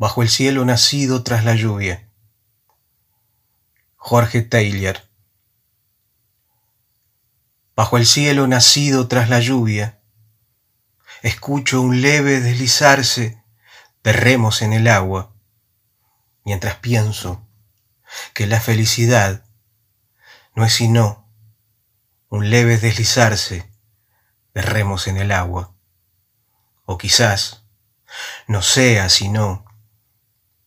bajo el cielo nacido tras la lluvia. Jorge Taylor. Bajo el cielo nacido tras la lluvia, escucho un leve deslizarse de remos en el agua, mientras pienso que la felicidad no es sino un leve deslizarse de remos en el agua, o quizás no sea sino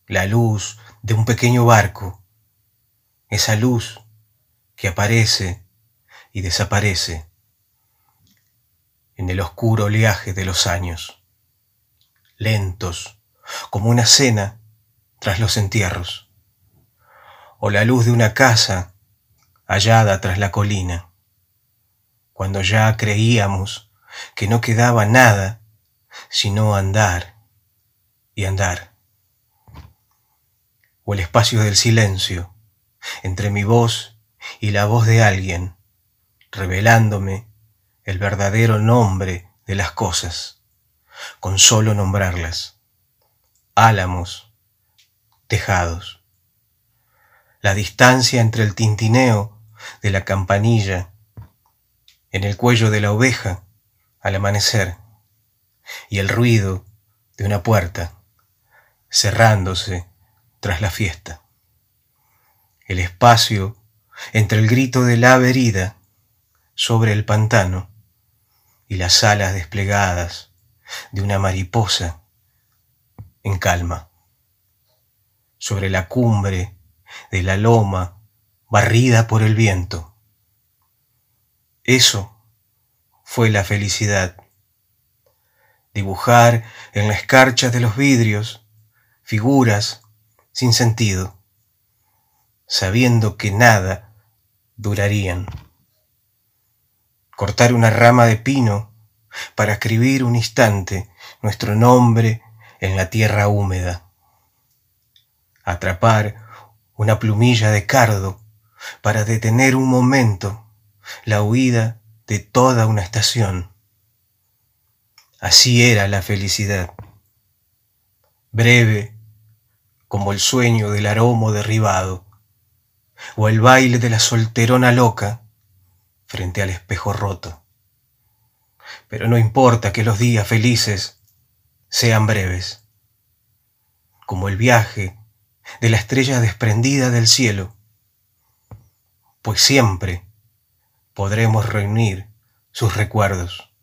la luz de un pequeño barco, esa luz que aparece y desaparece en el oscuro oleaje de los años, lentos como una cena tras los entierros, o la luz de una casa hallada tras la colina, cuando ya creíamos que no quedaba nada sino andar y andar o el espacio del silencio entre mi voz y la voz de alguien, revelándome el verdadero nombre de las cosas, con solo nombrarlas. Álamos, tejados. La distancia entre el tintineo de la campanilla en el cuello de la oveja al amanecer y el ruido de una puerta cerrándose tras la fiesta. El espacio entre el grito del ave herida sobre el pantano y las alas desplegadas de una mariposa en calma. Sobre la cumbre de la loma barrida por el viento. Eso fue la felicidad. Dibujar en la escarcha de los vidrios figuras sin sentido, sabiendo que nada durarían. Cortar una rama de pino para escribir un instante nuestro nombre en la tierra húmeda. Atrapar una plumilla de cardo para detener un momento la huida de toda una estación. Así era la felicidad, breve como el sueño del aromo derribado, o el baile de la solterona loca frente al espejo roto. Pero no importa que los días felices sean breves, como el viaje de la estrella desprendida del cielo, pues siempre podremos reunir sus recuerdos.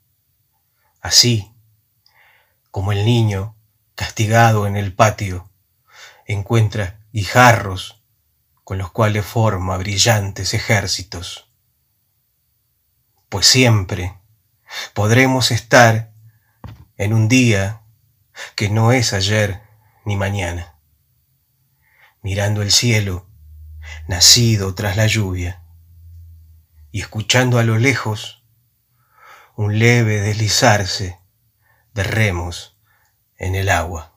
Así como el niño castigado en el patio encuentra guijarros con los cuales forma brillantes ejércitos. Pues siempre podremos estar en un día que no es ayer ni mañana, mirando el cielo nacido tras la lluvia y escuchando a lo lejos un leve deslizarse de remos en el agua.